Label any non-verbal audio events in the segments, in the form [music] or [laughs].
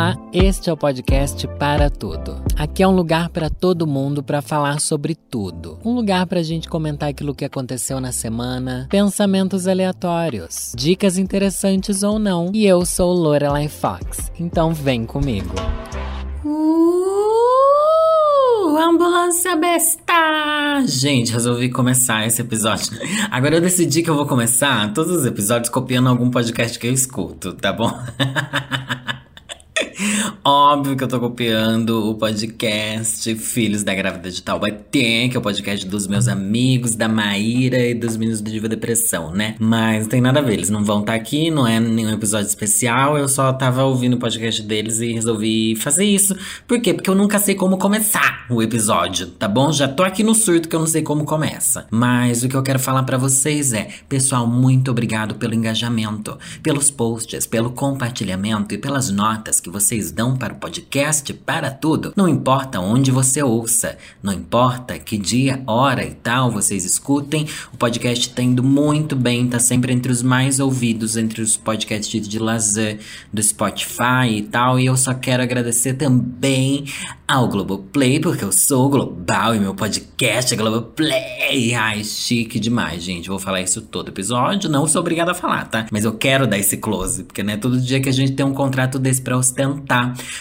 Olá, este é o podcast Para Tudo. Aqui é um lugar para todo mundo para falar sobre tudo. Um lugar para a gente comentar aquilo que aconteceu na semana, pensamentos aleatórios, dicas interessantes ou não. E eu sou Lorelai Fox, então vem comigo. Uh, ambulância besta! Gente, resolvi começar esse episódio. Agora eu decidi que eu vou começar todos os episódios copiando algum podcast que eu escuto, tá bom? [laughs] Óbvio que eu tô copiando o podcast Filhos da Grávida de Taubaté, que é o podcast dos meus amigos, da Maíra e dos meninos do Diva Depressão, né? Mas não tem nada a ver, eles não vão estar tá aqui, não é nenhum episódio especial, eu só tava ouvindo o podcast deles e resolvi fazer isso. Por quê? Porque eu nunca sei como começar o episódio, tá bom? Já tô aqui no surto que eu não sei como começa. Mas o que eu quero falar para vocês é, pessoal, muito obrigado pelo engajamento, pelos posts, pelo compartilhamento e pelas notas que vocês dão para o podcast, para tudo. Não importa onde você ouça, não importa que dia, hora e tal vocês escutem, o podcast está indo muito bem, tá sempre entre os mais ouvidos, entre os podcasts de lazer do Spotify e tal. E eu só quero agradecer também ao Globoplay, porque eu sou global e meu podcast é Globoplay. Ai, chique demais, gente. Vou falar isso todo episódio. Não sou obrigada a falar, tá? Mas eu quero dar esse close, porque não é todo dia que a gente tem um contrato desse pra ostentar.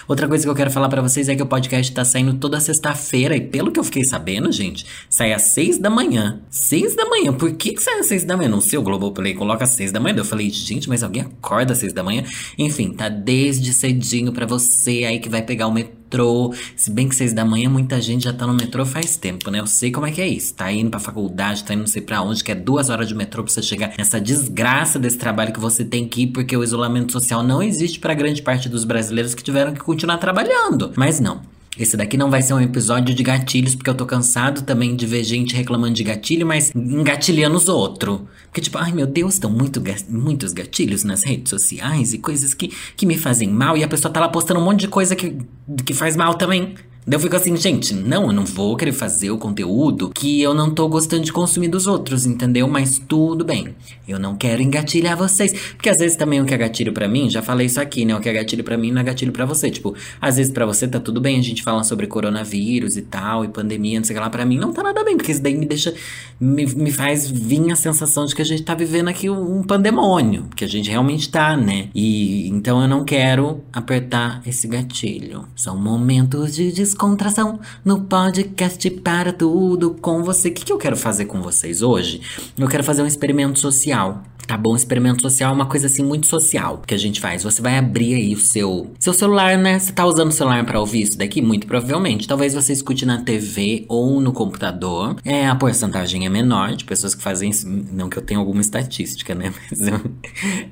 Outra coisa que eu quero falar para vocês é que o podcast tá saindo toda sexta-feira. E pelo que eu fiquei sabendo, gente, sai às seis da manhã. Seis da manhã. Por que, que sai às seis da manhã? Não sei, o Globoplay coloca às seis da manhã. Eu falei, gente, mas alguém acorda às seis da manhã? Enfim, tá desde cedinho para você aí que vai pegar o metrô metrô. Se bem que seis da manhã, muita gente já tá no metrô faz tempo, né? Eu sei como é que é isso. Tá indo pra faculdade, tá indo não sei pra onde, que é duas horas de metrô pra você chegar nessa desgraça desse trabalho que você tem que ir, porque o isolamento social não existe para grande parte dos brasileiros que tiveram que continuar trabalhando. Mas não. Esse daqui não vai ser um episódio de gatilhos, porque eu tô cansado também de ver gente reclamando de gatilho, mas engatilhando os outros. Porque, tipo, ai meu Deus, estão muito, muitos gatilhos nas redes sociais e coisas que, que me fazem mal, e a pessoa tá lá postando um monte de coisa que, que faz mal também. Daí eu fico assim, gente, não, eu não vou querer fazer o conteúdo que eu não tô gostando de consumir dos outros, entendeu? Mas tudo bem. Eu não quero engatilhar vocês. Porque às vezes também o que é gatilho para mim, já falei isso aqui, né? O que é gatilho para mim não é gatilho para você. Tipo, às vezes para você tá tudo bem a gente falar sobre coronavírus e tal, e pandemia, não sei o que lá. Pra mim não tá nada bem, porque isso daí me deixa. Me, me faz vir a sensação de que a gente tá vivendo aqui um pandemônio. Que a gente realmente tá, né? E então eu não quero apertar esse gatilho. São momentos de desconto descontração no podcast para tudo com você. O que, que eu quero fazer com vocês hoje? Eu quero fazer um experimento social. Tá bom? Experimento social é uma coisa assim muito social que a gente faz. Você vai abrir aí o seu seu celular, né? Você tá usando o celular para ouvir isso daqui? Muito provavelmente. Talvez você escute na TV ou no computador. É, a porcentagem é menor de pessoas que fazem isso. Não que eu tenha alguma estatística, né? [laughs] Mas eu,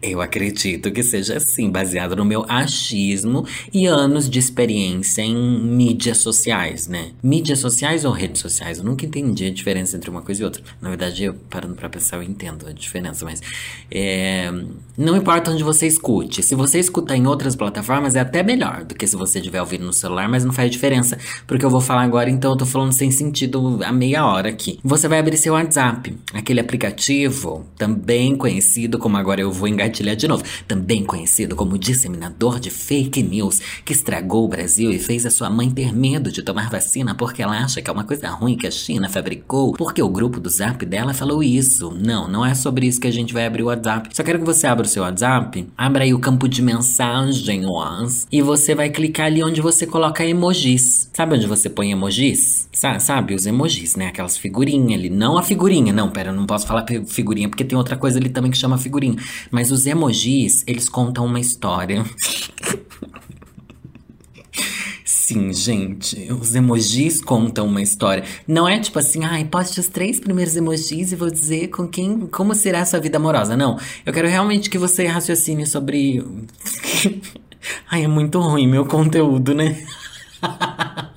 eu acredito que seja assim, baseado no meu achismo e anos de experiência em mídias sociais, né? Mídias sociais ou redes sociais? Eu nunca entendi a diferença entre uma coisa e outra. Na verdade, eu parando pra pensar, eu entendo a diferença, mas é, não importa onde você escute. Se você escuta em outras plataformas, é até melhor do que se você estiver ouvindo no celular, mas não faz diferença. Porque eu vou falar agora, então eu tô falando sem sentido a meia hora aqui. Você vai abrir seu WhatsApp, aquele aplicativo também conhecido como agora eu vou engatilhar de novo, também conhecido como disseminador de fake news, que estragou o Brasil e fez a sua mãe ter medo de tomar vacina porque ela acha que é uma coisa ruim que a China fabricou, porque o grupo do Zap dela falou isso. Não, não é sobre isso que a gente vai abrir abrir o WhatsApp. Só quero que você abra o seu WhatsApp, abra aí o campo de mensagens e você vai clicar ali onde você coloca emojis. Sabe onde você põe emojis? Sa sabe, os emojis, né? Aquelas figurinhas ali. Não a figurinha, não, pera, eu não posso falar figurinha porque tem outra coisa ali também que chama figurinha. Mas os emojis, eles contam uma história. [laughs] Sim, gente, os emojis contam uma história. Não é tipo assim, ai, poste os três primeiros emojis e vou dizer com quem, como será a sua vida amorosa. Não, eu quero realmente que você raciocine sobre. [laughs] ai, é muito ruim meu conteúdo, né? [laughs]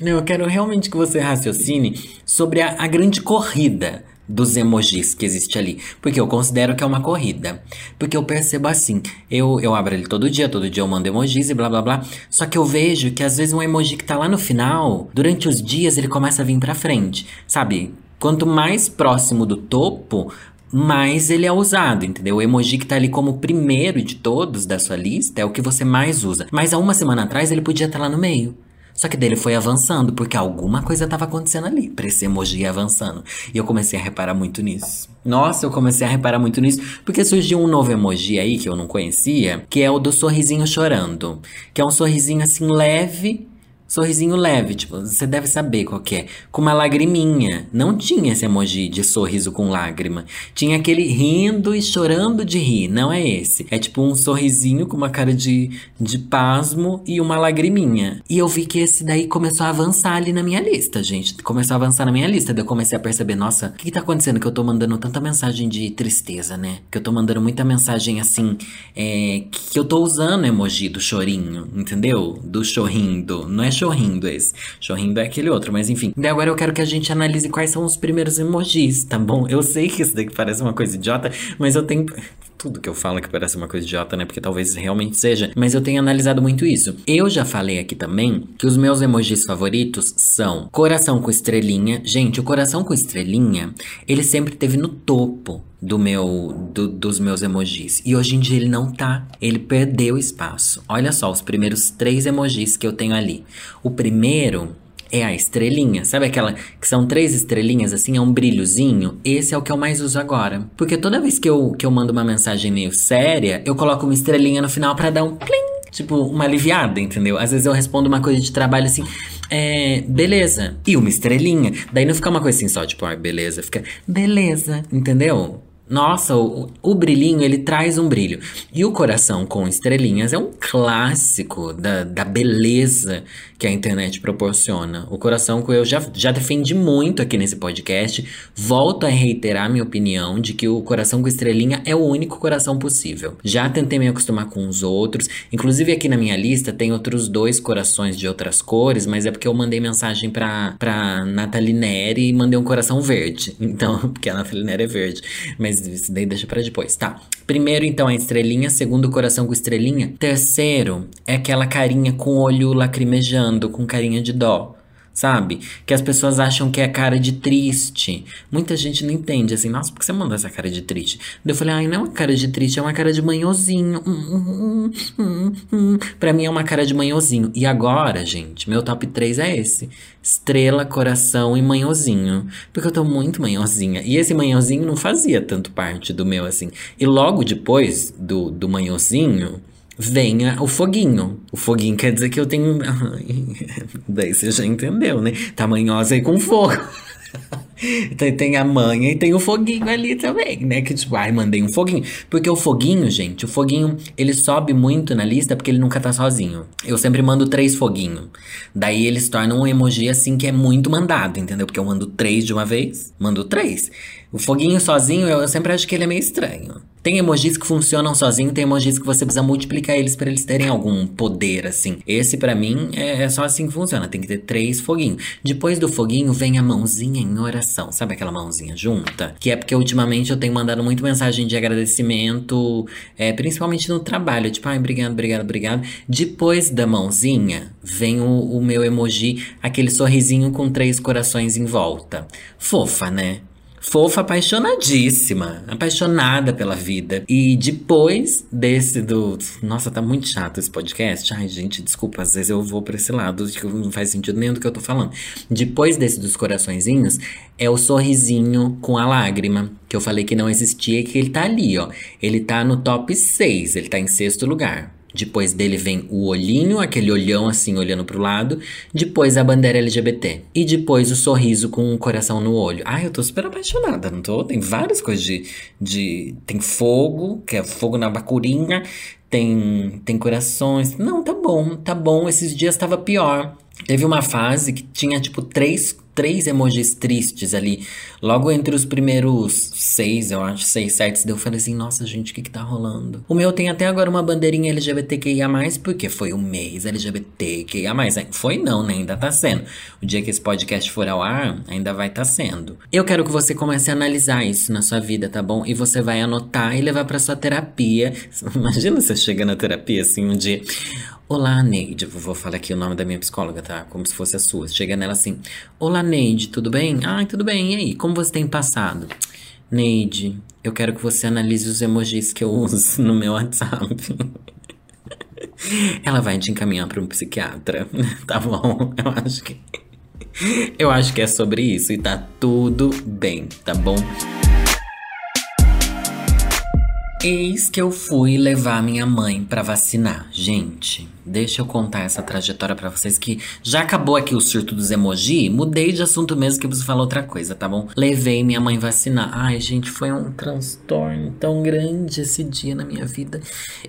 Não, eu quero realmente que você raciocine sobre a, a grande corrida dos emojis que existe ali. Porque eu considero que é uma corrida. Porque eu percebo assim, eu, eu abro ele todo dia, todo dia eu mando emojis e blá blá blá. Só que eu vejo que às vezes um emoji que tá lá no final, durante os dias ele começa a vir pra frente. Sabe? Quanto mais próximo do topo, mais ele é usado, entendeu? O emoji que tá ali como primeiro de todos da sua lista é o que você mais usa. Mas há uma semana atrás ele podia estar lá no meio. Só que dele foi avançando, porque alguma coisa estava acontecendo ali, pra esse emoji ir avançando. E eu comecei a reparar muito nisso. Nossa, eu comecei a reparar muito nisso, porque surgiu um novo emoji aí que eu não conhecia, que é o do sorrisinho chorando. Que é um sorrisinho assim leve, Sorrisinho leve, tipo, você deve saber qual que é. Com uma lagriminha. Não tinha esse emoji de sorriso com lágrima. Tinha aquele rindo e chorando de rir. Não é esse. É tipo um sorrisinho com uma cara de, de pasmo e uma lagriminha. E eu vi que esse daí começou a avançar ali na minha lista, gente. Começou a avançar na minha lista. Daí eu comecei a perceber, nossa, o que, que tá acontecendo? Que eu tô mandando tanta mensagem de tristeza, né? Que eu tô mandando muita mensagem assim. É, que eu tô usando emoji do chorinho, entendeu? Do chorrindo. Não é chorrindo esse. Chorrindo é aquele outro, mas enfim. E agora eu quero que a gente analise quais são os primeiros emojis, tá bom? Eu sei que isso daqui parece uma coisa idiota, mas eu tenho tudo que eu falo que parece uma coisa idiota, né? Porque talvez realmente seja. Mas eu tenho analisado muito isso. Eu já falei aqui também que os meus emojis favoritos são coração com estrelinha. Gente, o coração com estrelinha, ele sempre teve no topo do meu do, dos meus emojis. E hoje em dia ele não tá. Ele perdeu espaço. Olha só os primeiros três emojis que eu tenho ali. O primeiro é a estrelinha. Sabe aquela que são três estrelinhas assim, é um brilhozinho? Esse é o que eu mais uso agora. Porque toda vez que eu, que eu mando uma mensagem meio séria, eu coloco uma estrelinha no final para dar um plim. Tipo, uma aliviada, entendeu? Às vezes eu respondo uma coisa de trabalho assim, é, beleza. E uma estrelinha. Daí não fica uma coisa assim só, tipo, ah, beleza. Fica, beleza, entendeu? Nossa, o, o, brilhinho, ele traz um brilho. E o coração com estrelinhas é um clássico da, da beleza que a internet proporciona. O coração que eu já, já defendi muito aqui nesse podcast. Volto a reiterar minha opinião de que o coração com estrelinha é o único coração possível. Já tentei me acostumar com os outros. Inclusive aqui na minha lista tem outros dois corações de outras cores, mas é porque eu mandei mensagem pra, pra Nathalie Neri e mandei um coração verde. Então, [laughs] porque a Nathalie Neri é verde. Mas mas isso daí deixa para depois, tá? Primeiro, então, a estrelinha. Segundo, coração com estrelinha. Terceiro, é aquela carinha com o olho lacrimejando, com carinha de dó sabe? Que as pessoas acham que é cara de triste. Muita gente não entende, assim, nossa, por que você mandou essa cara de triste? Eu falei, ai, não é uma cara de triste, é uma cara de manhozinho. Hum, hum, hum, hum, pra mim é uma cara de manhozinho. E agora, gente, meu top 3 é esse. Estrela, coração e manhozinho. Porque eu tô muito manhozinha. E esse manhozinho não fazia tanto parte do meu, assim. E logo depois do, do manhozinho venha o foguinho. O foguinho quer dizer que eu tenho. [laughs] Daí você já entendeu, né? Tamanhosa e com fogo. [laughs] Então tem a manha e tem o foguinho ali também, né? Que tipo, ai, mandei um foguinho. Porque o foguinho, gente, o foguinho, ele sobe muito na lista porque ele nunca tá sozinho. Eu sempre mando três foguinhos. Daí eles tornam um emoji assim que é muito mandado, entendeu? Porque eu mando três de uma vez, mando três. O foguinho sozinho, eu, sempre acho que ele é meio estranho. Tem emojis que funcionam sozinho, tem emojis que você precisa multiplicar eles para eles terem algum poder, assim. Esse, para mim, é, é, só assim que funciona. Tem que ter três foguinhos. Depois do foguinho, vem a mãozinha em oração. Sabe aquela mãozinha junta? Que é porque ultimamente eu tenho mandado muito mensagem de agradecimento, é, principalmente no trabalho. Tipo, ai, obrigado, obrigado, obrigado. Depois da mãozinha, vem o, o meu emoji, aquele sorrisinho com três corações em volta. Fofa, né? Fofa, apaixonadíssima, apaixonada pela vida. E depois desse do. Nossa, tá muito chato esse podcast. Ai, gente, desculpa, às vezes eu vou pra esse lado que não faz sentido nenhum do que eu tô falando. Depois desse dos coraçõezinhos, é o sorrisinho com a lágrima, que eu falei que não existia, que ele tá ali, ó. Ele tá no top 6, ele tá em sexto lugar. Depois dele vem o olhinho, aquele olhão assim olhando pro lado. Depois a bandeira LGBT. E depois o sorriso com um coração no olho. Ai, eu tô super apaixonada, não tô? Tem várias coisas de. de tem fogo, que é fogo na bacurinha. Tem, tem corações. Não, tá bom, tá bom. Esses dias tava pior. Teve uma fase que tinha tipo três três emojis tristes ali. Logo entre os primeiros seis, eu acho, seis, sete, eu falei assim, nossa, gente, o que que tá rolando? O meu tem até agora uma bandeirinha LGBTQIA+, porque foi o mês LGBTQIA+. Foi não, né? Ainda tá sendo. O dia que esse podcast for ao ar, ainda vai tá sendo. Eu quero que você comece a analisar isso na sua vida, tá bom? E você vai anotar e levar pra sua terapia. [laughs] Imagina você chega na terapia assim um dia... Olá, Neide. Vou falar aqui o nome da minha psicóloga, tá? Como se fosse a sua. Chega nela assim: Olá, Neide, tudo bem? Ai, tudo bem. E aí, como você tem passado? Neide, eu quero que você analise os emojis que eu uso no meu WhatsApp. [laughs] Ela vai te encaminhar para um psiquiatra, [laughs] tá bom? Eu acho que. Eu acho que é sobre isso e tá tudo bem, tá bom? Eis que eu fui levar minha mãe para vacinar. Gente, deixa eu contar essa trajetória para vocês que já acabou aqui o surto dos emoji, mudei de assunto mesmo que você falou outra coisa, tá bom? Levei minha mãe vacinar. Ai, gente, foi um transtorno tão grande esse dia na minha vida.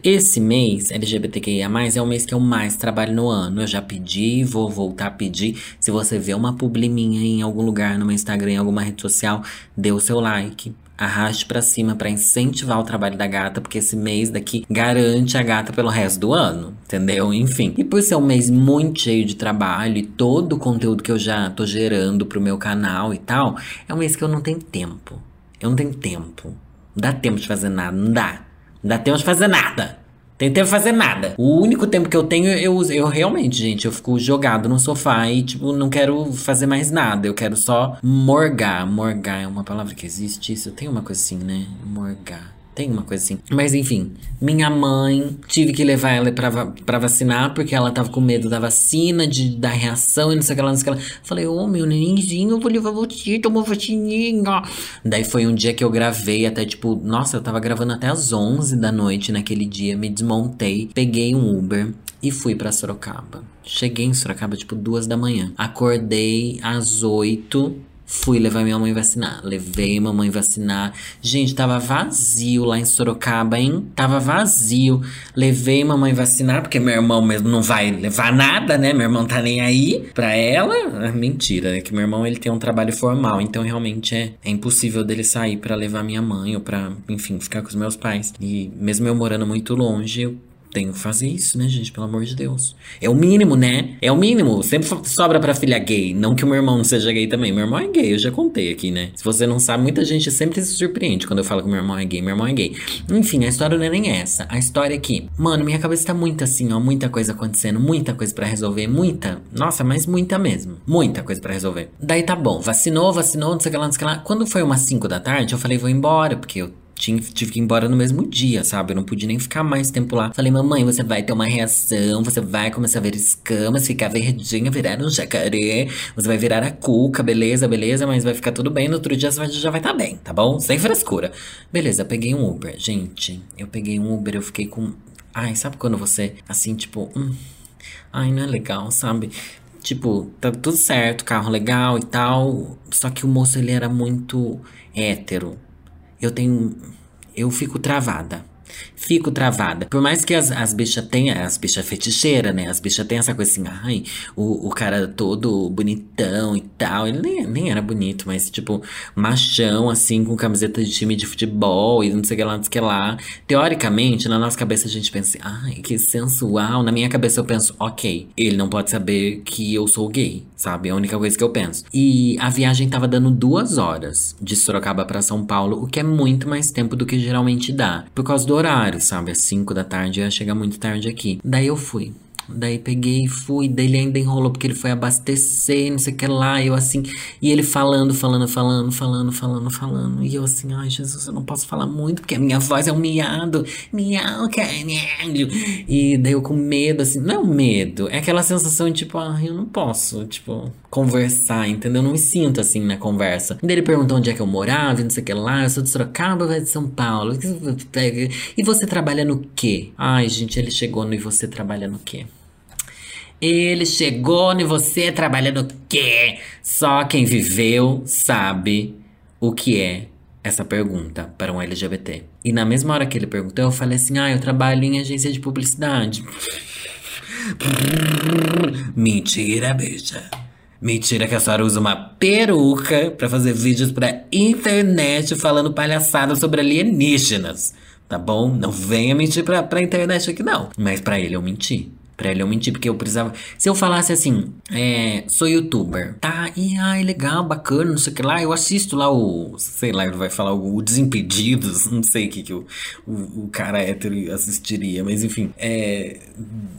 Esse mês LGBTQIA+ é o mês que eu mais trabalho no ano. Eu já pedi, vou voltar a pedir. Se você vê uma publi minha em algum lugar no meu Instagram, em alguma rede social, dê o seu like arraste para cima para incentivar o trabalho da gata, porque esse mês daqui garante a gata pelo resto do ano, entendeu? Enfim. E por ser um mês muito cheio de trabalho e todo o conteúdo que eu já tô gerando pro meu canal e tal, é um mês que eu não tenho tempo. Eu não tenho tempo. Não dá tempo de fazer nada, não dá. Não dá tempo de fazer nada. Tem tempo fazer nada. O único tempo que eu tenho, eu, eu realmente, gente, eu fico jogado no sofá e, tipo, não quero fazer mais nada. Eu quero só morgar. Morgar é uma palavra que existe? Isso tem uma coisa assim, né? Morgar. Tem uma coisa assim. Mas enfim, minha mãe, tive que levar ela pra, pra vacinar, porque ela tava com medo da vacina, de da reação e não sei o que lá, não sei o que lá. Falei, ô oh, meu nenenzinho, eu vou levar você, toma vacininha. Daí foi um dia que eu gravei até tipo, nossa, eu tava gravando até as 11 da noite naquele dia, me desmontei, peguei um Uber e fui para Sorocaba. Cheguei em Sorocaba tipo duas da manhã. Acordei às oito Fui levar minha mãe vacinar. Levei mamãe vacinar. Gente, tava vazio lá em Sorocaba, hein? Tava vazio. Levei mamãe vacinar, porque meu irmão mesmo não vai levar nada, né? Meu irmão tá nem aí pra ela. Ah, mentira, é que meu irmão ele tem um trabalho formal, então realmente é, é impossível dele sair para levar minha mãe ou pra, enfim, ficar com os meus pais. E mesmo eu morando muito longe, eu tenho que fazer isso, né, gente? Pelo amor de Deus. É o mínimo, né? É o mínimo. Sempre sobra pra filha gay. Não que o meu irmão não seja gay também. Meu irmão é gay, eu já contei aqui, né? Se você não sabe, muita gente sempre se surpreende quando eu falo que meu irmão é gay. Meu irmão é gay. Enfim, a história não é nem essa. A história é que, mano, minha cabeça tá muito assim, ó. Muita coisa acontecendo, muita coisa para resolver. Muita. Nossa, mas muita mesmo. Muita coisa para resolver. Daí tá bom. Vacinou, vacinou, não sei o que lá, não sei o que lá. Quando foi umas 5 da tarde, eu falei, vou embora, porque eu tinha, tive que ir embora no mesmo dia, sabe? Eu não pude nem ficar mais tempo lá. Falei, mamãe, você vai ter uma reação, você vai começar a ver escamas, ficar verdinha, virar um jacaré, você vai virar a cuca, beleza, beleza, mas vai ficar tudo bem. No outro dia você já vai estar tá bem, tá bom? Sem frescura. Beleza, peguei um Uber. Gente, eu peguei um Uber, eu fiquei com. Ai, sabe quando você, assim, tipo, hum, ai, não é legal, sabe? Tipo, tá tudo certo, carro legal e tal. Só que o moço, ele era muito hétero eu tenho. Eu fico travada. Fico travada. Por mais que as, as bichas tenham, as bichas feticheiras, né? As bichas têm essa coisa assim, ai, o, o cara todo bonitão e tal. Ele nem, nem era bonito, mas tipo, machão, assim, com camiseta de time de futebol e não sei o que lá, não sei o que lá. Teoricamente, na nossa cabeça a gente pensa, ai, que sensual. Na minha cabeça eu penso, ok, ele não pode saber que eu sou gay, sabe? É a única coisa que eu penso. E a viagem tava dando duas horas de Sorocaba para São Paulo, o que é muito mais tempo do que geralmente dá. Por causa do horário, sabe? Às 5 da tarde, eu ia chegar muito tarde aqui. Daí eu fui. Daí peguei e fui, daí ele ainda enrolou porque ele foi abastecer, não sei o que lá, eu assim, e ele falando, falando, falando, falando, falando, falando, e eu assim, ai Jesus, eu não posso falar muito porque a minha voz é um miado, miau, caralho, e daí eu com medo, assim, não é um medo, é aquela sensação de tipo, ah, eu não posso, tipo, conversar, entendeu? Eu não me sinto assim na conversa. Daí ele perguntou onde é que eu morava, não sei o que lá, eu sou de Sorocaba, de São Paulo, e você trabalha no quê? Ai, gente, ele chegou no e você trabalha no quê? Ele chegou e você trabalha no quê? Só quem viveu sabe o que é essa pergunta para um LGBT. E na mesma hora que ele perguntou, eu falei assim: ah, eu trabalho em agência de publicidade. [laughs] Mentira, bicha. Mentira que a senhora usa uma peruca para fazer vídeos pra internet falando palhaçada sobre alienígenas. Tá bom? Não venha mentir pra, pra internet aqui, não. Mas para ele eu menti. Pra ele eu menti, porque eu precisava. Se eu falasse assim, é, sou youtuber, tá? E ai, legal, bacana, não sei o que lá. Eu assisto lá o. Sei lá, ele vai falar o, Desimpedidos, [laughs] não sei o que, que o, o, o cara hétero assistiria, mas enfim. É,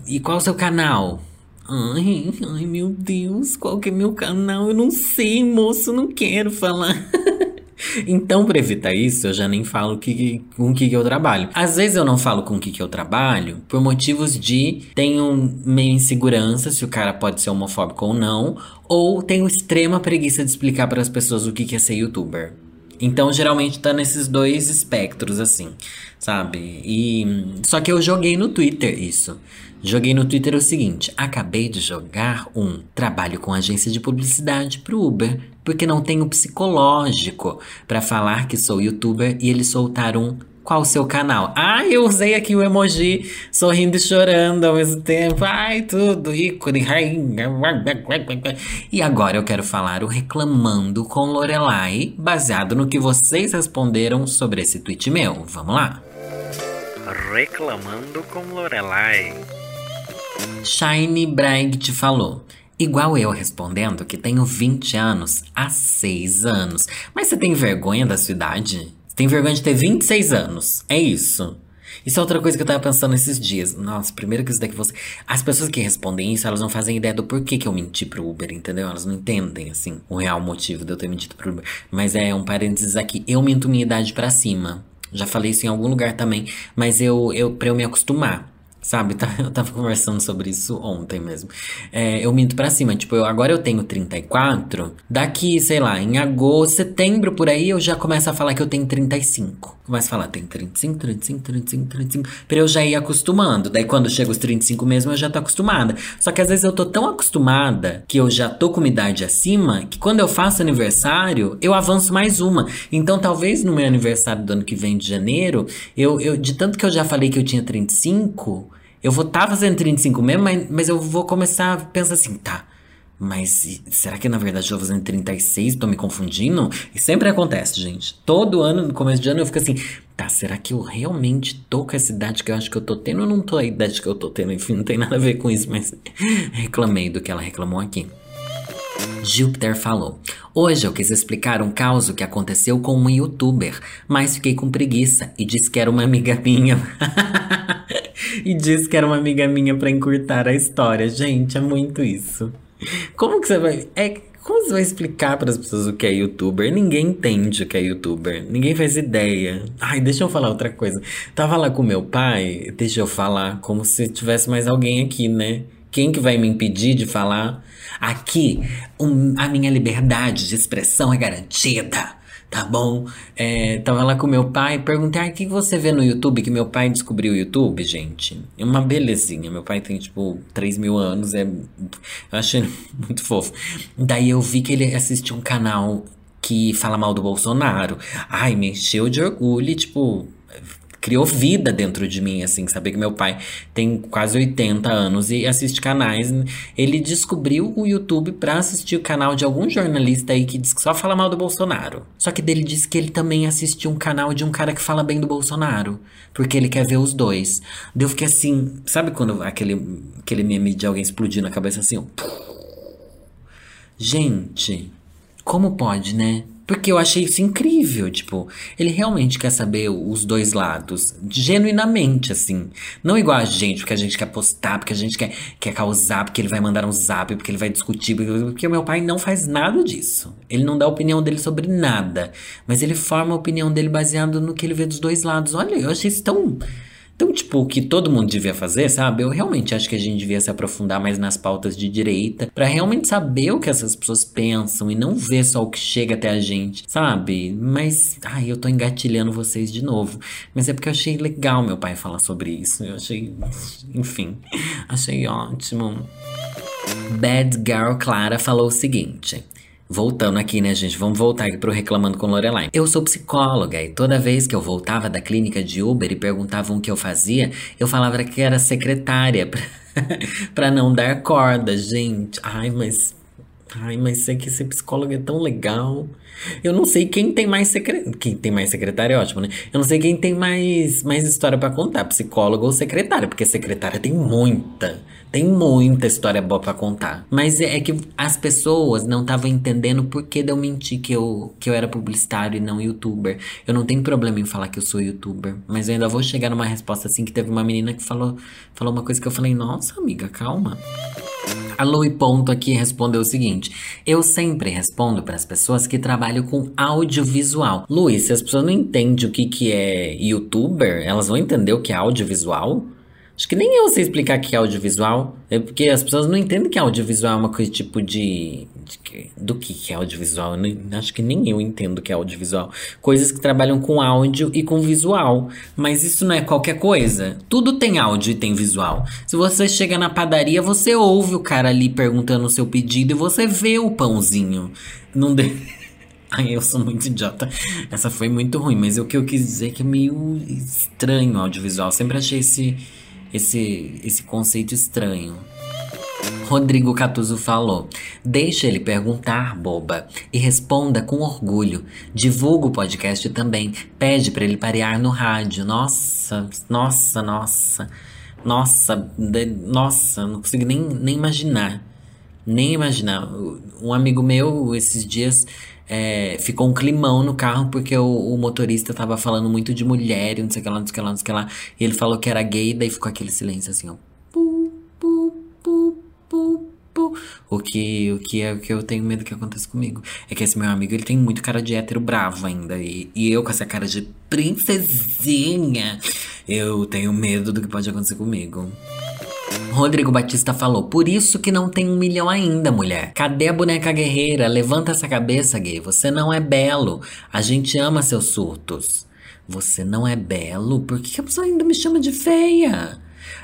e qual o seu canal? Ai, ai, meu Deus, qual que é meu canal? Eu não sei, moço, não quero falar. [laughs] Então, para evitar isso, eu já nem falo que, com o que, que eu trabalho. Às vezes eu não falo com o que, que eu trabalho por motivos de tenho meio insegurança se o cara pode ser homofóbico ou não, ou tenho extrema preguiça de explicar para as pessoas o que, que é ser youtuber. Então, geralmente tá nesses dois espectros, assim, sabe? E. Só que eu joguei no Twitter isso. Joguei no Twitter o seguinte: acabei de jogar um trabalho com agência de publicidade pro Uber, porque não tenho psicológico para falar que sou youtuber e eles soltaram um qual o seu canal? Ah, eu usei aqui o emoji sorrindo e chorando ao mesmo tempo. Ai, tudo, ícone. E agora eu quero falar o Reclamando com Lorelai, baseado no que vocês responderam sobre esse tweet meu. Vamos lá. Reclamando com Lorelai. Shine Bragg te falou. Igual eu respondendo que tenho 20 anos há 6 anos. Mas você tem vergonha da sua idade? Tem vergonha de ter 26 anos. É isso. Isso é outra coisa que eu tava pensando esses dias. Nossa, primeiro que isso daqui você. As pessoas que respondem isso, elas não fazem ideia do porquê que eu menti pro Uber, entendeu? Elas não entendem, assim, o real motivo de eu ter mentido pro Uber. Mas é um parênteses aqui. Eu minto minha idade para cima. Já falei isso em algum lugar também. Mas eu, eu pra eu me acostumar. Sabe, [laughs] tá, eu tava conversando sobre isso ontem mesmo. É, eu minto pra cima, tipo, eu, agora eu tenho 34. Daqui, sei lá, em agosto, setembro por aí, eu já começo a falar que eu tenho 35. Começo a falar, tem 35, 35, 35, 35. Pra eu já ir acostumando. Daí quando chega os 35 mesmo, eu já tô acostumada. Só que às vezes eu tô tão acostumada que eu já tô com uma idade acima que quando eu faço aniversário, eu avanço mais uma. Então talvez no meu aniversário do ano que vem de janeiro, eu, eu de tanto que eu já falei que eu tinha 35. Eu vou estar tá fazendo 35 mesmo, mas, mas eu vou começar a pensar assim, tá. Mas será que na verdade eu tô fazendo 36 tô me confundindo? E sempre acontece, gente. Todo ano, no começo de ano, eu fico assim, tá, será que eu realmente tô com essa idade que eu acho que eu tô tendo ou não tô a idade que eu tô tendo? Enfim, não tem nada a ver com isso, mas [laughs] reclamei do que ela reclamou aqui. Júpiter falou: Hoje eu quis explicar um caso que aconteceu com um youtuber, mas fiquei com preguiça e disse que era uma amiga minha. [laughs] e disse que era uma amiga minha para encurtar a história. Gente, é muito isso. Como que você vai. É, como você vai explicar para as pessoas o que é youtuber? Ninguém entende o que é youtuber. Ninguém faz ideia. Ai, deixa eu falar outra coisa. Tava lá com meu pai, deixa eu falar como se tivesse mais alguém aqui, né? Quem que vai me impedir de falar? Aqui, um, a minha liberdade de expressão é garantida tá bom? É, tava lá com meu pai, perguntei, ah, o que você vê no YouTube? Que meu pai descobriu o YouTube, gente. É uma belezinha. Meu pai tem, tipo, 3 mil anos, é... Eu achei [laughs] muito fofo. Daí eu vi que ele assistiu um canal que fala mal do Bolsonaro. Ai, me encheu de orgulho, tipo criou vida dentro de mim, assim, saber que meu pai tem quase 80 anos e assiste canais. Ele descobriu o YouTube pra assistir o canal de algum jornalista aí que diz que só fala mal do Bolsonaro. Só que dele disse que ele também assistiu um canal de um cara que fala bem do Bolsonaro, porque ele quer ver os dois. Daí eu fiquei assim, sabe quando aquele, aquele meme de alguém explodir na cabeça assim, ó. Gente, como pode, né? Porque eu achei isso incrível, tipo, ele realmente quer saber os dois lados, genuinamente, assim. Não igual a gente, porque a gente quer postar, porque a gente quer, quer causar, porque ele vai mandar um zap, porque ele vai discutir, porque o meu pai não faz nada disso. Ele não dá a opinião dele sobre nada, mas ele forma a opinião dele baseado no que ele vê dos dois lados. Olha, eu achei isso tão então, tipo, o que todo mundo devia fazer, sabe? Eu realmente acho que a gente devia se aprofundar mais nas pautas de direita para realmente saber o que essas pessoas pensam e não ver só o que chega até a gente, sabe? Mas, ai, eu tô engatilhando vocês de novo. Mas é porque eu achei legal meu pai falar sobre isso. Eu achei, enfim, achei ótimo. Bad Girl Clara falou o seguinte: Voltando aqui, né, gente? Vamos voltar aqui pro Reclamando com Lorelai. Eu sou psicóloga e toda vez que eu voltava da clínica de Uber e perguntavam o que eu fazia, eu falava que era secretária pra, [laughs] pra não dar corda, gente. Ai, mas. Ai, mas sei que ser psicóloga é tão legal. Eu não sei quem tem mais secretária. Quem tem mais secretária é ótimo, né? Eu não sei quem tem mais, mais história para contar, psicólogo ou secretária, porque secretária tem muita. Tem muita história boa para contar. Mas é, é, que as pessoas não estavam entendendo por que eu mentir que eu, que eu era publicitário e não youtuber. Eu não tenho problema em falar que eu sou youtuber. Mas eu ainda vou chegar numa resposta assim que teve uma menina que falou, falou uma coisa que eu falei, nossa, amiga, calma. A Lui Ponto aqui respondeu o seguinte: Eu sempre respondo para as pessoas que trabalham com audiovisual. Luiz, se as pessoas não entendem o que, que é youtuber, elas vão entender o que é audiovisual? Acho que nem eu sei explicar que é audiovisual. É porque as pessoas não entendem que audiovisual é uma coisa tipo de. de do que, que é audiovisual? Acho que nem eu entendo que é audiovisual. Coisas que trabalham com áudio e com visual. Mas isso não é qualquer coisa. Tudo tem áudio e tem visual. Se você chega na padaria, você ouve o cara ali perguntando o seu pedido e você vê o pãozinho. Não de... [laughs] Ai, eu sou muito idiota. Essa foi muito ruim, mas o que eu quis dizer é que é meio estranho o audiovisual. Sempre achei esse esse, esse conceito estranho. Rodrigo Catuso falou: Deixa ele perguntar, boba, e responda com orgulho. Divulga o podcast também. Pede para ele parear no rádio. Nossa, nossa, nossa. Nossa, de, nossa, não consigo nem, nem imaginar. Nem imaginar. Um amigo meu, esses dias, é, ficou um climão no carro porque o, o, motorista tava falando muito de mulher e não sei o que lá, não sei o que lá, não sei o que lá. E ele falou que era gay, daí ficou aquele silêncio assim, ó. Pu, pu, pu, pu, pu. O que, o que é o que eu tenho medo que aconteça comigo. É que esse meu amigo, ele tem muito cara de hétero bravo ainda. E, e eu com essa cara de princesinha, eu tenho medo do que pode acontecer comigo. Rodrigo Batista falou: Por isso que não tem um milhão ainda, mulher. Cadê a boneca guerreira? Levanta essa cabeça, gay. Você não é belo. A gente ama seus surtos. Você não é belo? Por que a pessoa ainda me chama de feia?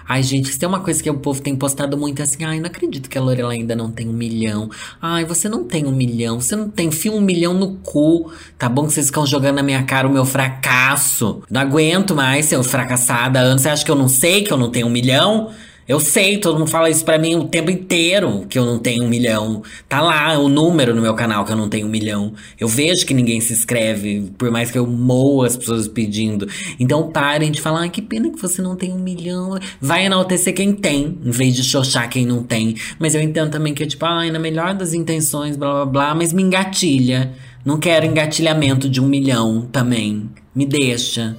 Ai, gente, se tem uma coisa que o povo tem postado muito é assim, ai, não acredito que a Lorela ainda não tem um milhão. Ai, você não tem um milhão, você não tem, fio um milhão no cu. Tá bom que vocês ficam jogando na minha cara o meu fracasso. Não aguento mais ser fracassada. Antes você acha que eu não sei que eu não tenho um milhão? Eu sei, todo mundo fala isso pra mim o tempo inteiro, que eu não tenho um milhão. Tá lá o número no meu canal que eu não tenho um milhão. Eu vejo que ninguém se inscreve, por mais que eu moa as pessoas pedindo. Então parem de falar, ah, que pena que você não tem um milhão. Vai enaltecer quem tem, em vez de xoxar quem não tem. Mas eu entendo também que é tipo, ai, ah, na melhor das intenções, blá blá blá, mas me engatilha. Não quero engatilhamento de um milhão também. Me deixa.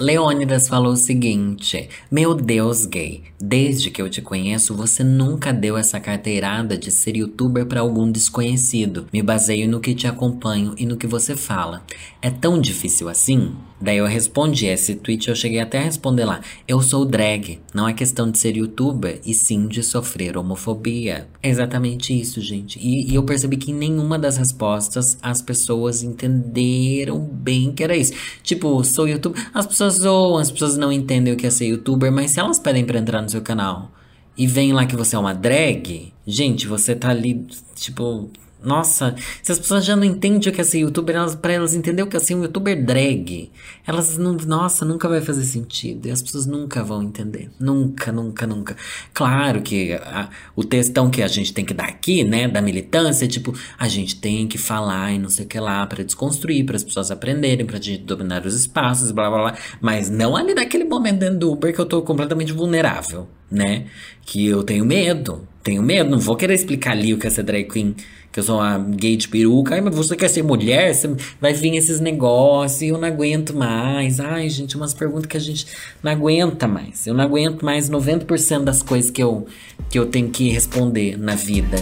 Leônidas falou o seguinte: Meu Deus, gay, desde que eu te conheço, você nunca deu essa carteirada de ser youtuber para algum desconhecido. Me baseio no que te acompanho e no que você fala. É tão difícil assim? Daí eu respondi esse tweet, eu cheguei até a responder lá. Eu sou drag, não é questão de ser youtuber, e sim de sofrer homofobia. É exatamente isso, gente. E, e, eu percebi que em nenhuma das respostas as pessoas entenderam bem que era isso. Tipo, sou youtuber. As pessoas zoam, as pessoas não entendem o que é ser youtuber, mas se elas pedem pra entrar no seu canal e vem lá que você é uma drag, gente, você tá ali, tipo, nossa, se as pessoas já não entendem o que é ser youtuber, elas, pra elas entender o que é ser um youtuber drag, elas não. Nossa, nunca vai fazer sentido. E as pessoas nunca vão entender. Nunca, nunca, nunca. Claro que a, o textão que a gente tem que dar aqui, né, da militância, é tipo, a gente tem que falar e não sei o que lá, para desconstruir, para as pessoas aprenderem, pra gente dominar os espaços, blá blá blá. Mas não ali naquele momento dentro do Uber que eu tô completamente vulnerável, né? Que eu tenho medo. Tenho medo, não vou querer explicar ali o que é ser drag queen que eu sou uma gay de peruca. Ai, mas você quer ser mulher? Você vai vir esses negócios e eu não aguento mais. Ai, gente, umas perguntas que a gente não aguenta mais. Eu não aguento mais 90% das coisas que eu, que eu tenho que responder na vida.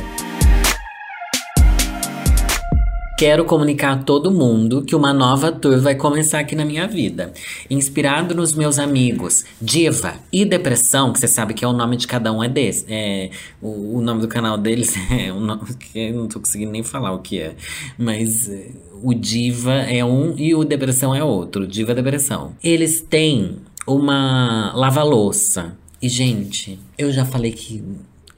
Quero comunicar a todo mundo que uma nova tour vai começar aqui na minha vida. Inspirado nos meus amigos Diva e Depressão, que você sabe que é o nome de cada um é desse. É, o, o nome do canal deles [laughs] é um nome que eu não tô conseguindo nem falar o que é. Mas é, o Diva é um e o Depressão é outro. Diva Depressão. Eles têm uma lava-louça. E, gente, eu já falei que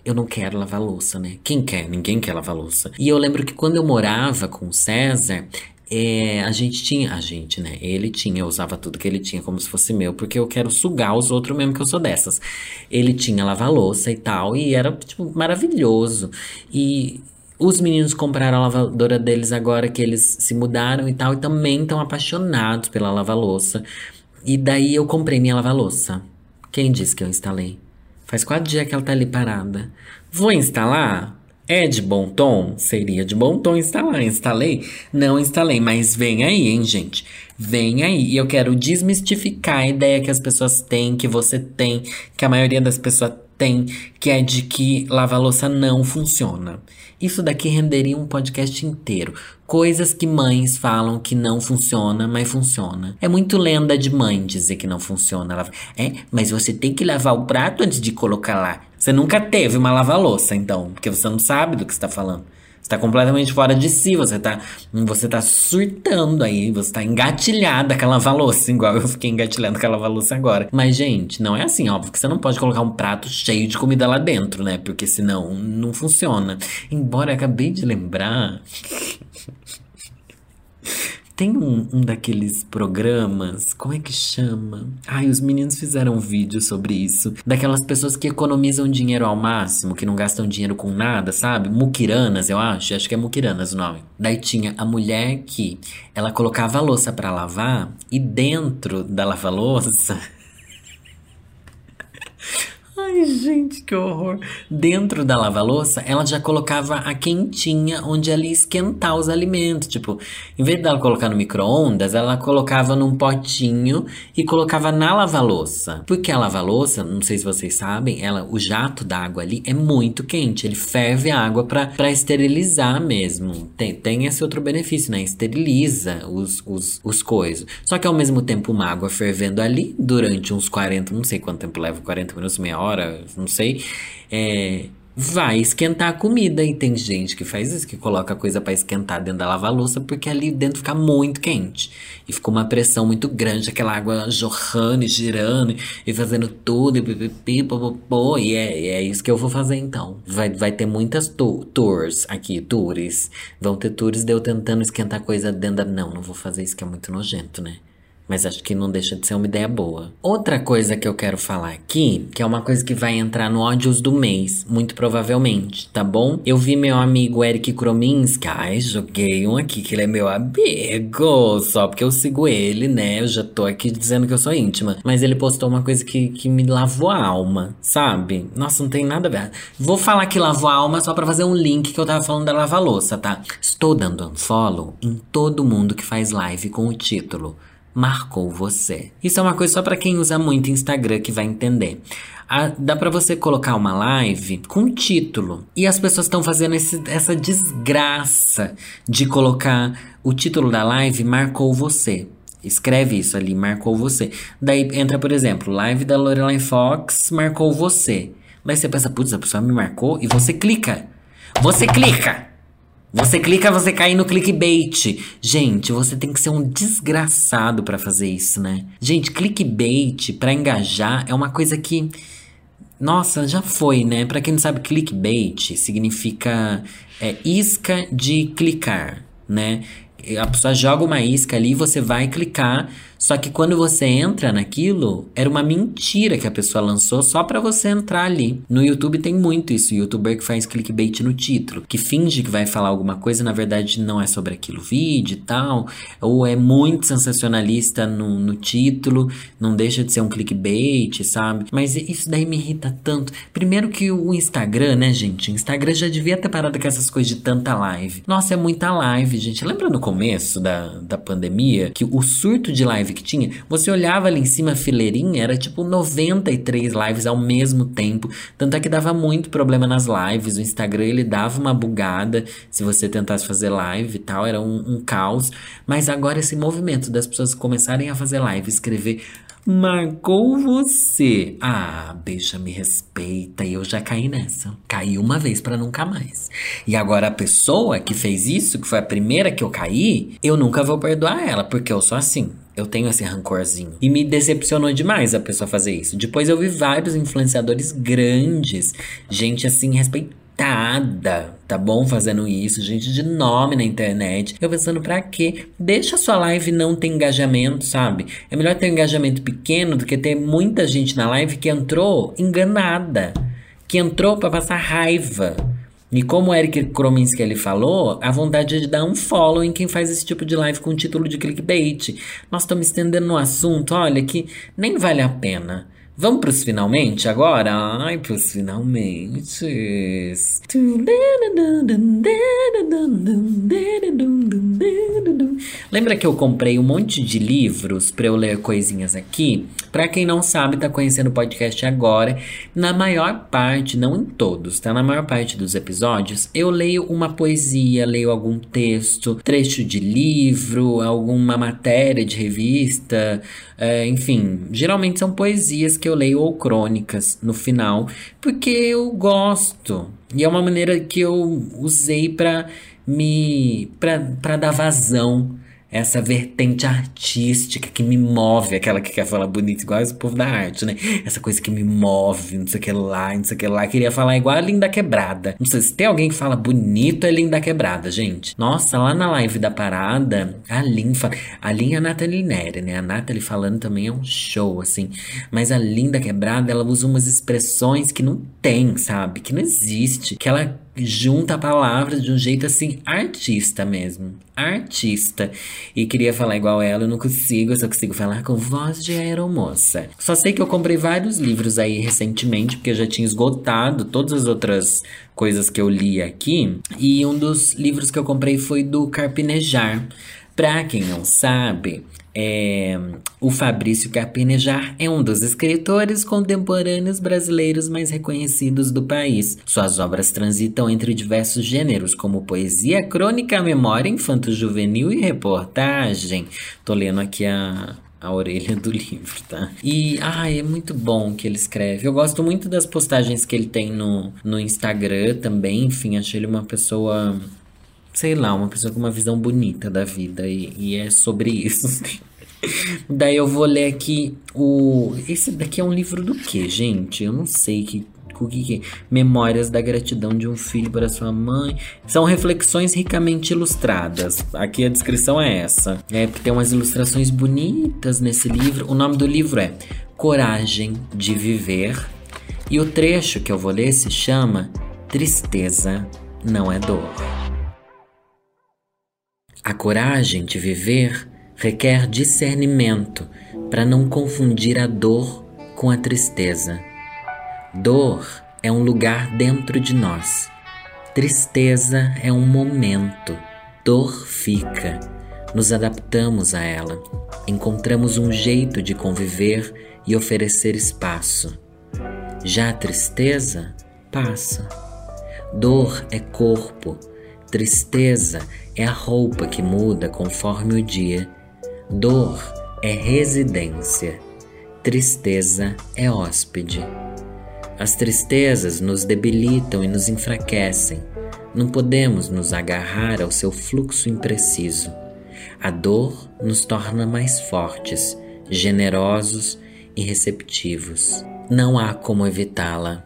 eu não quero lavar louça, né? Quem quer? Ninguém quer lavar louça. E eu lembro que quando eu morava com o César, é, a gente tinha, a gente, né? Ele tinha, eu usava tudo que ele tinha como se fosse meu, porque eu quero sugar os outros mesmo que eu sou dessas. Ele tinha lava-louça e tal, e era, tipo, maravilhoso. E os meninos compraram a lavadora deles agora que eles se mudaram e tal, e também estão apaixonados pela lava-louça. E daí eu comprei minha lava-louça. Quem disse que eu instalei? Faz quatro dias que ela tá ali parada. Vou instalar? É de bom tom? Seria de bom tom instalar. Instalei? Não instalei, mas vem aí, hein, gente? Vem aí. E eu quero desmistificar a ideia que as pessoas têm, que você tem, que a maioria das pessoas tem, que é de que lavar louça não funciona. Isso daqui renderia um podcast inteiro. Coisas que mães falam que não funciona, mas funciona. É muito lenda de mãe dizer que não funciona. Ela, é, mas você tem que lavar o prato antes de colocar lá. Você nunca teve uma lava-louça, então, porque você não sabe do que está falando está completamente fora de si, você tá, você tá surtando aí, você tá engatilhada com a lava-louça, igual eu fiquei engatilhando com a lava-louça agora. Mas, gente, não é assim, óbvio que você não pode colocar um prato cheio de comida lá dentro, né? Porque senão não funciona. Embora eu acabei de lembrar tem um, um daqueles programas, como é que chama? Ai, os meninos fizeram um vídeo sobre isso. Daquelas pessoas que economizam dinheiro ao máximo, que não gastam dinheiro com nada, sabe? Mukiranas, eu acho. Acho que é Mukiranas o nome. Daí tinha a mulher que ela colocava a louça para lavar e dentro da lava-louça Ai, gente, que horror. Dentro da lava-louça, ela já colocava a quentinha onde ela ia esquentar os alimentos. Tipo, em vez dela colocar no micro-ondas, ela colocava num potinho e colocava na lava-louça. Porque a lava-louça, não sei se vocês sabem, ela, o jato da água ali é muito quente. Ele ferve a água para esterilizar mesmo. Tem, tem esse outro benefício, né? Esteriliza os, os, os coisas. Só que ao mesmo tempo, uma água fervendo ali durante uns 40, não sei quanto tempo leva, 40 minutos, meia hora hora, não sei, é, vai esquentar a comida. E tem gente que faz isso, que coloca coisa para esquentar dentro da lava-louça, porque ali dentro fica muito quente. E ficou uma pressão muito grande, aquela água jorrando e girando e fazendo tudo, e pipipi, popopô. E é, é isso que eu vou fazer então. Vai, vai ter muitas tu, tours aqui, tours. Vão ter tours de eu tentando esquentar coisa dentro da. Não, não vou fazer isso que é muito nojento, né? Mas acho que não deixa de ser uma ideia boa. Outra coisa que eu quero falar aqui, que é uma coisa que vai entrar no ódios do mês, muito provavelmente, tá bom? Eu vi meu amigo Eric Krominski, ai, joguei um aqui que ele é meu amigo, só porque eu sigo ele, né? Eu já tô aqui dizendo que eu sou íntima, mas ele postou uma coisa que, que me lavou a alma, sabe? Nossa, não tem nada a ver. Vou falar que lavou a alma só para fazer um link que eu tava falando da lava-louça, tá? Estou dando um follow em todo mundo que faz live com o título marcou você. Isso é uma coisa só para quem usa muito Instagram que vai entender. Ah, dá para você colocar uma live com título. E as pessoas estão fazendo esse, essa desgraça de colocar o título da live marcou você. Escreve isso ali, marcou você. Daí entra, por exemplo, live da Lorelai Fox marcou você. Daí você pensa, putz, a pessoa me marcou e você clica. Você clica! Você clica, você cai no clickbait. Gente, você tem que ser um desgraçado para fazer isso, né? Gente, clickbait para engajar é uma coisa que nossa, já foi, né? Para quem não sabe, clickbait significa é, isca de clicar, né? A pessoa joga uma isca ali, você vai clicar só que quando você entra naquilo, era uma mentira que a pessoa lançou só para você entrar ali. No YouTube tem muito isso, youtuber que faz clickbait no título, que finge que vai falar alguma coisa, na verdade não é sobre aquilo vídeo e tal, ou é muito sensacionalista no, no título, não deixa de ser um clickbait, sabe? Mas isso daí me irrita tanto. Primeiro que o Instagram, né, gente? O Instagram já devia ter parado com essas coisas de tanta live. Nossa, é muita live, gente. Lembra no começo da, da pandemia que o surto de live live que tinha, você olhava ali em cima a fileirinha, era tipo 93 lives ao mesmo tempo. Tanto é que dava muito problema nas lives. O Instagram ele dava uma bugada se você tentasse fazer live e tal, era um, um caos. Mas agora esse movimento das pessoas começarem a fazer live, escrever Marcou você. Ah, bicha, me respeita. E eu já caí nessa. Caí uma vez para nunca mais. E agora a pessoa que fez isso, que foi a primeira que eu caí, eu nunca vou perdoar ela, porque eu sou assim. Eu tenho esse rancorzinho. E me decepcionou demais a pessoa fazer isso. Depois eu vi vários influenciadores grandes, gente assim, respeitada, tá bom? Fazendo isso, gente de nome na internet. Eu pensando, pra quê? Deixa a sua live não ter engajamento, sabe? É melhor ter um engajamento pequeno do que ter muita gente na live que entrou enganada, que entrou para passar raiva. E como o Eric Krominski ele falou, a vontade é de dar um follow em quem faz esse tipo de live com título de clickbait. Nós estamos estendendo no assunto, olha, que nem vale a pena. Vamos pros finalmente agora? Ai, pros finalmente. Lembra que eu comprei um monte de livros para eu ler coisinhas aqui? Para quem não sabe, tá conhecendo o podcast agora. Na maior parte, não em todos, tá? Na maior parte dos episódios, eu leio uma poesia, leio algum texto, trecho de livro, alguma matéria de revista, é, enfim. Geralmente são poesias que eu leio ou crônicas no final, porque eu gosto. E é uma maneira que eu usei para me para dar vazão essa vertente artística que me move, aquela que quer falar bonito igual o povo da arte, né? Essa coisa que me move, não sei o que lá, não sei o que lá. Queria falar igual a Linda Quebrada. Não sei se tem alguém que fala bonito, é Linda Quebrada, gente. Nossa, lá na live da parada, a Lin. A Lin é a Nathalie Neri, né? A Nathalie falando também é um show, assim. Mas a Linda Quebrada, ela usa umas expressões que não tem, sabe? Que não existe. Que ela junta palavras de um jeito assim, artista mesmo. Artista. E queria falar igual ela, eu não consigo, eu só consigo falar com voz de aeromoça. Só sei que eu comprei vários livros aí recentemente, porque eu já tinha esgotado todas as outras coisas que eu li aqui. E um dos livros que eu comprei foi do Carpinejar. Pra quem não sabe, é, o Fabrício Carpinejar é um dos escritores contemporâneos brasileiros mais reconhecidos do país. Suas obras transitam entre diversos gêneros, como poesia, crônica, memória, infanto-juvenil e reportagem. Tô lendo aqui a, a orelha do [laughs] livro, tá? E, ai, é muito bom que ele escreve. Eu gosto muito das postagens que ele tem no, no Instagram também. Enfim, achei ele uma pessoa sei lá, uma pessoa com uma visão bonita da vida e, e é sobre isso. [laughs] Daí eu vou ler aqui o. Esse daqui é um livro do que, gente? Eu não sei que. O que, é? Memórias da gratidão de um filho para sua mãe. São reflexões ricamente ilustradas. Aqui a descrição é essa. É porque tem umas ilustrações bonitas nesse livro. O nome do livro é Coragem de Viver. E o trecho que eu vou ler se chama Tristeza não é dor. A coragem de viver requer discernimento para não confundir a dor com a tristeza. Dor é um lugar dentro de nós. Tristeza é um momento. Dor fica. Nos adaptamos a ela. Encontramos um jeito de conviver e oferecer espaço. Já a tristeza passa. Dor é corpo. Tristeza é a roupa que muda conforme o dia Dor é residência, tristeza é hóspede. As tristezas nos debilitam e nos enfraquecem. Não podemos nos agarrar ao seu fluxo impreciso. A dor nos torna mais fortes, generosos e receptivos. Não há como evitá-la.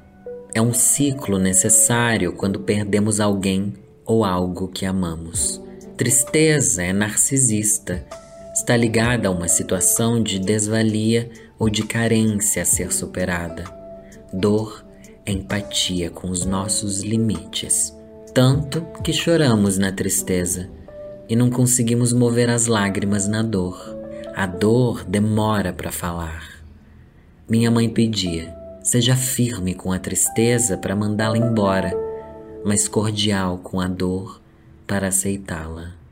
É um ciclo necessário quando perdemos alguém ou algo que amamos. Tristeza é narcisista está ligada a uma situação de desvalia ou de carência a ser superada. Dor é empatia com os nossos limites, tanto que choramos na tristeza e não conseguimos mover as lágrimas na dor. A dor demora para falar. Minha mãe pedia: seja firme com a tristeza para mandá-la embora, mas cordial com a dor para aceitá-la.